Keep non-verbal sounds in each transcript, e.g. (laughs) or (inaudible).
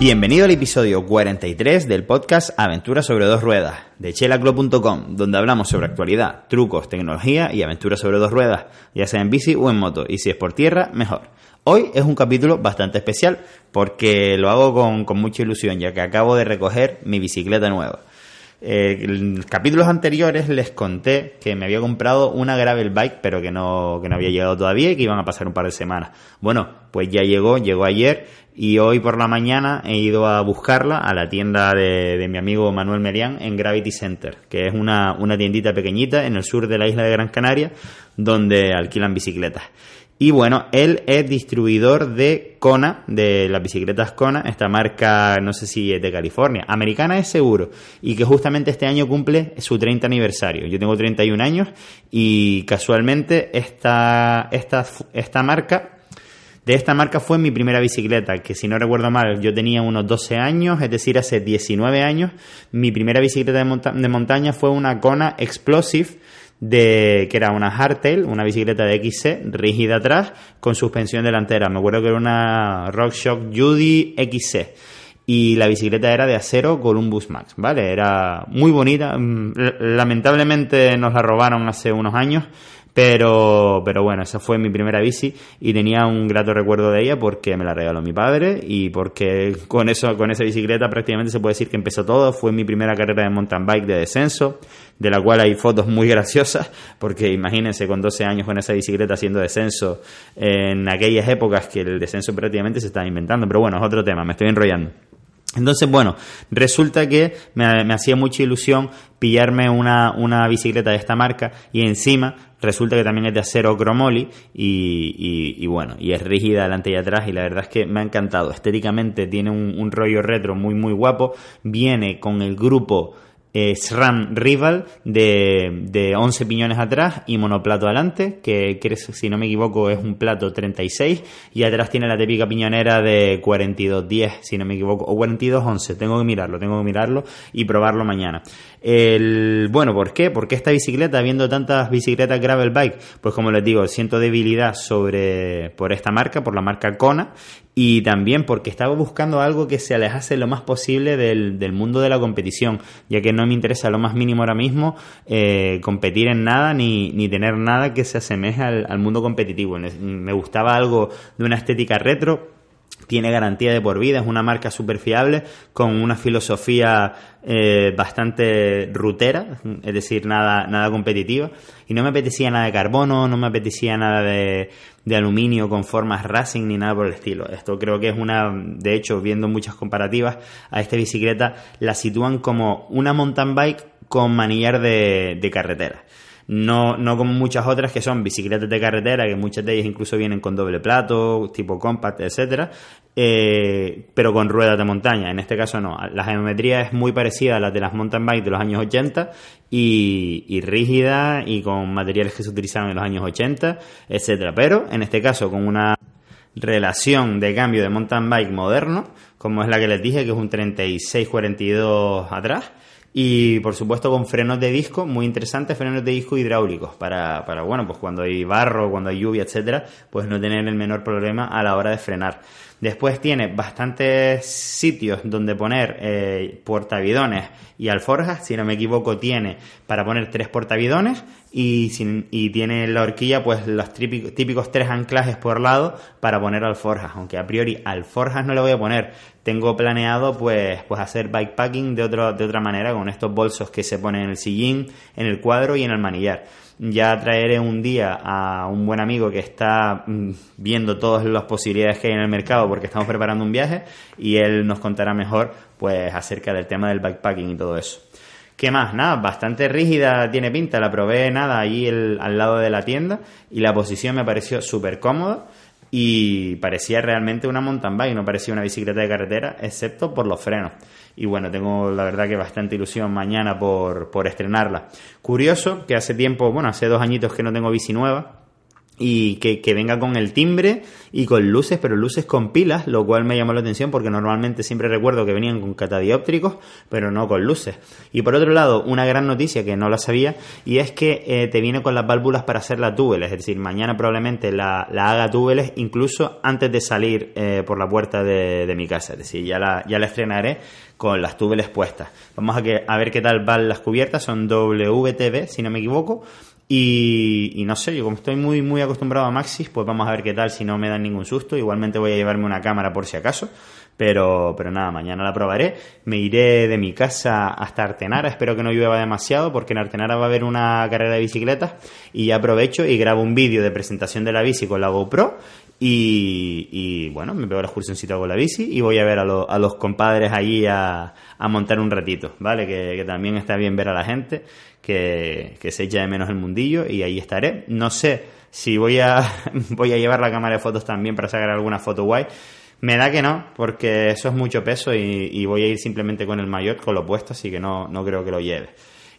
Bienvenido al episodio 43 del podcast Aventuras sobre dos ruedas de chelaclo.com, donde hablamos sobre actualidad, trucos, tecnología y aventuras sobre dos ruedas, ya sea en bici o en moto, y si es por tierra, mejor. Hoy es un capítulo bastante especial porque lo hago con, con mucha ilusión, ya que acabo de recoger mi bicicleta nueva. Eh, en capítulos anteriores les conté que me había comprado una gravel bike, pero que no, que no había llegado todavía y que iban a pasar un par de semanas. Bueno, pues ya llegó, llegó ayer y hoy por la mañana he ido a buscarla a la tienda de, de mi amigo Manuel Merian en Gravity Center, que es una, una tiendita pequeñita en el sur de la isla de Gran Canaria donde alquilan bicicletas. Y bueno, él es distribuidor de Kona, de las bicicletas Kona, esta marca, no sé si es de California, americana es seguro, y que justamente este año cumple su 30 aniversario. Yo tengo 31 años y casualmente esta, esta, esta marca de esta marca fue mi primera bicicleta, que si no recuerdo mal, yo tenía unos 12 años, es decir, hace 19 años. Mi primera bicicleta de, de montaña fue una Kona Explosive de que era una hardtail, una bicicleta de XC rígida atrás con suspensión delantera. Me acuerdo que era una RockShox Judy XC y la bicicleta era de acero Columbus Max, ¿vale? Era muy bonita. Lamentablemente nos la robaron hace unos años, pero, pero bueno, esa fue mi primera bici y tenía un grato recuerdo de ella porque me la regaló mi padre y porque con eso, con esa bicicleta prácticamente se puede decir que empezó todo. Fue mi primera carrera de mountain bike de descenso, de la cual hay fotos muy (laughs) graciosas, porque imagínense con 12 años con esa bicicleta haciendo descenso en aquellas épocas que el descenso prácticamente se estaba inventando. Pero bueno, es otro tema, me estoy enrollando. Entonces, bueno, resulta que me, hacía mucha ilusión pillarme una, una bicicleta de esta marca y encima resulta que también es de acero cromoly y, y, bueno, y es rígida delante y atrás y la verdad es que me ha encantado. Estéticamente tiene un rollo retro muy muy guapo, viene con el grupo eh, SRAM Rival de, de 11 piñones atrás y monoplato adelante, que, que si no me equivoco es un plato 36 y atrás tiene la típica piñonera de 42-10 si no me equivoco, o 42-11, tengo que mirarlo, tengo que mirarlo y probarlo mañana. El, bueno, ¿por qué? Porque esta bicicleta, viendo tantas bicicletas gravel bike, pues como les digo, siento debilidad sobre, por esta marca, por la marca Kona, y también porque estaba buscando algo que se alejase lo más posible del, del mundo de la competición, ya que no me interesa lo más mínimo ahora mismo eh, competir en nada ni, ni, tener nada que se asemeje al, al mundo competitivo. Me gustaba algo de una estética retro, tiene garantía de por vida, es una marca súper fiable, con una filosofía eh, bastante rutera, es decir, nada, nada competitiva. Y no me apetecía nada de carbono, no me apetecía nada de, de aluminio con formas racing ni nada por el estilo. Esto creo que es una, de hecho, viendo muchas comparativas a esta bicicleta, la sitúan como una mountain bike con manillar de, de carretera. No, no como muchas otras que son bicicletas de carretera, que muchas de ellas incluso vienen con doble plato, tipo compact, etcétera, eh, pero con ruedas de montaña. En este caso no. La geometría es muy parecida a la de las mountain bikes de los años 80 y, y rígida y con materiales que se utilizaban en los años 80, etcétera. Pero en este caso con una relación de cambio de mountain bike moderno, como es la que les dije, que es un 36-42 atrás, y por supuesto con frenos de disco, muy interesantes, frenos de disco hidráulicos, para, para, bueno, pues cuando hay barro, cuando hay lluvia, etcétera, pues no tener el menor problema a la hora de frenar. Después tiene bastantes sitios donde poner eh, portabidones y alforjas. Si no me equivoco, tiene para poner tres portabidones y, sin, y tiene en la horquilla pues los típicos, típicos tres anclajes por lado para poner alforjas. Aunque a priori alforjas no le voy a poner. Tengo planeado pues, pues hacer bikepacking de, otro, de otra manera con estos bolsos que se ponen en el sillín, en el cuadro y en el manillar ya traeré un día a un buen amigo que está mm, viendo todas las posibilidades que hay en el mercado porque estamos preparando un viaje y él nos contará mejor pues acerca del tema del backpacking y todo eso. ¿Qué más? Nada, bastante rígida tiene pinta, la probé nada allí al lado de la tienda y la posición me pareció súper cómoda y parecía realmente una mountain bike, no parecía una bicicleta de carretera, excepto por los frenos. Y bueno, tengo la verdad que bastante ilusión mañana por, por estrenarla. Curioso que hace tiempo, bueno, hace dos añitos que no tengo bici nueva y que, venga con el timbre y con luces, pero luces con pilas, lo cual me llamó la atención porque normalmente siempre recuerdo que venían con catadióptricos, pero no con luces. Y por otro lado, una gran noticia que no la sabía, y es que eh, te viene con las válvulas para hacer la túbeles, es decir, mañana probablemente la, haga túbeles incluso antes de salir eh, por la puerta de, mi casa, es decir, ya la, ya la estrenaré con las túbeles puestas. Vamos a, que, a ver qué tal van las cubiertas, son WTB, si no me equivoco, y, no sé, yo como estoy muy, muy acostumbrado a Maxis, pues vamos a ver qué tal si no me dan ningún susto. Igualmente voy a llevarme una cámara por si acaso. Pero, pero nada, mañana la probaré. Me iré de mi casa hasta Artenara. Espero que no llueva demasiado porque en Artenara va a haber una carrera de bicicletas. Y ya aprovecho y grabo un vídeo de presentación de la bici con la GoPro. Y, bueno, me pego la excursioncita con la bici y voy a ver a, los compadres allí a, a, montar un ratito, ¿vale? Que, que también está bien ver a la gente que, se echa de menos el mundillo y ahí estaré. No sé si voy a, (laughs) voy a llevar la cámara de fotos también para sacar alguna foto guay. Me da que no, porque eso es mucho peso y, voy a ir simplemente con el mayor, con lo puesto, así que no, no creo que lo lleve.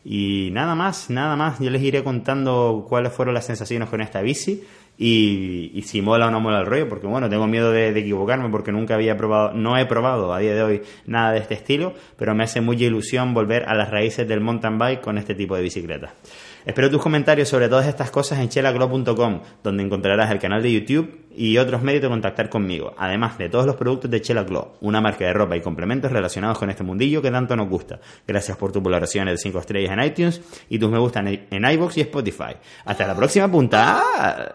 Y nada más, nada más, yo les iré contando cuáles fueron las sensaciones con esta bici y, si mola o no mola el rollo, porque bueno, tengo miedo de, equivocarme porque nunca había probado, no he probado a día de hoy nada de este estilo, pero me hace mucha ilusión volver a las raíces del mountain bike con este tipo de bicicleta. Espero tus comentarios sobre todas estas cosas en chelaclo.com, donde encontrarás el canal de YouTube y otros medios de contactar conmigo, además de todos los productos de Chela una marca de ropa y complementos relacionados con este mundillo que tanto nos gusta. Gracias por tu valoración de 5 estrellas en iTunes y tus me gustan en iVoox y Spotify. Hasta la próxima punta.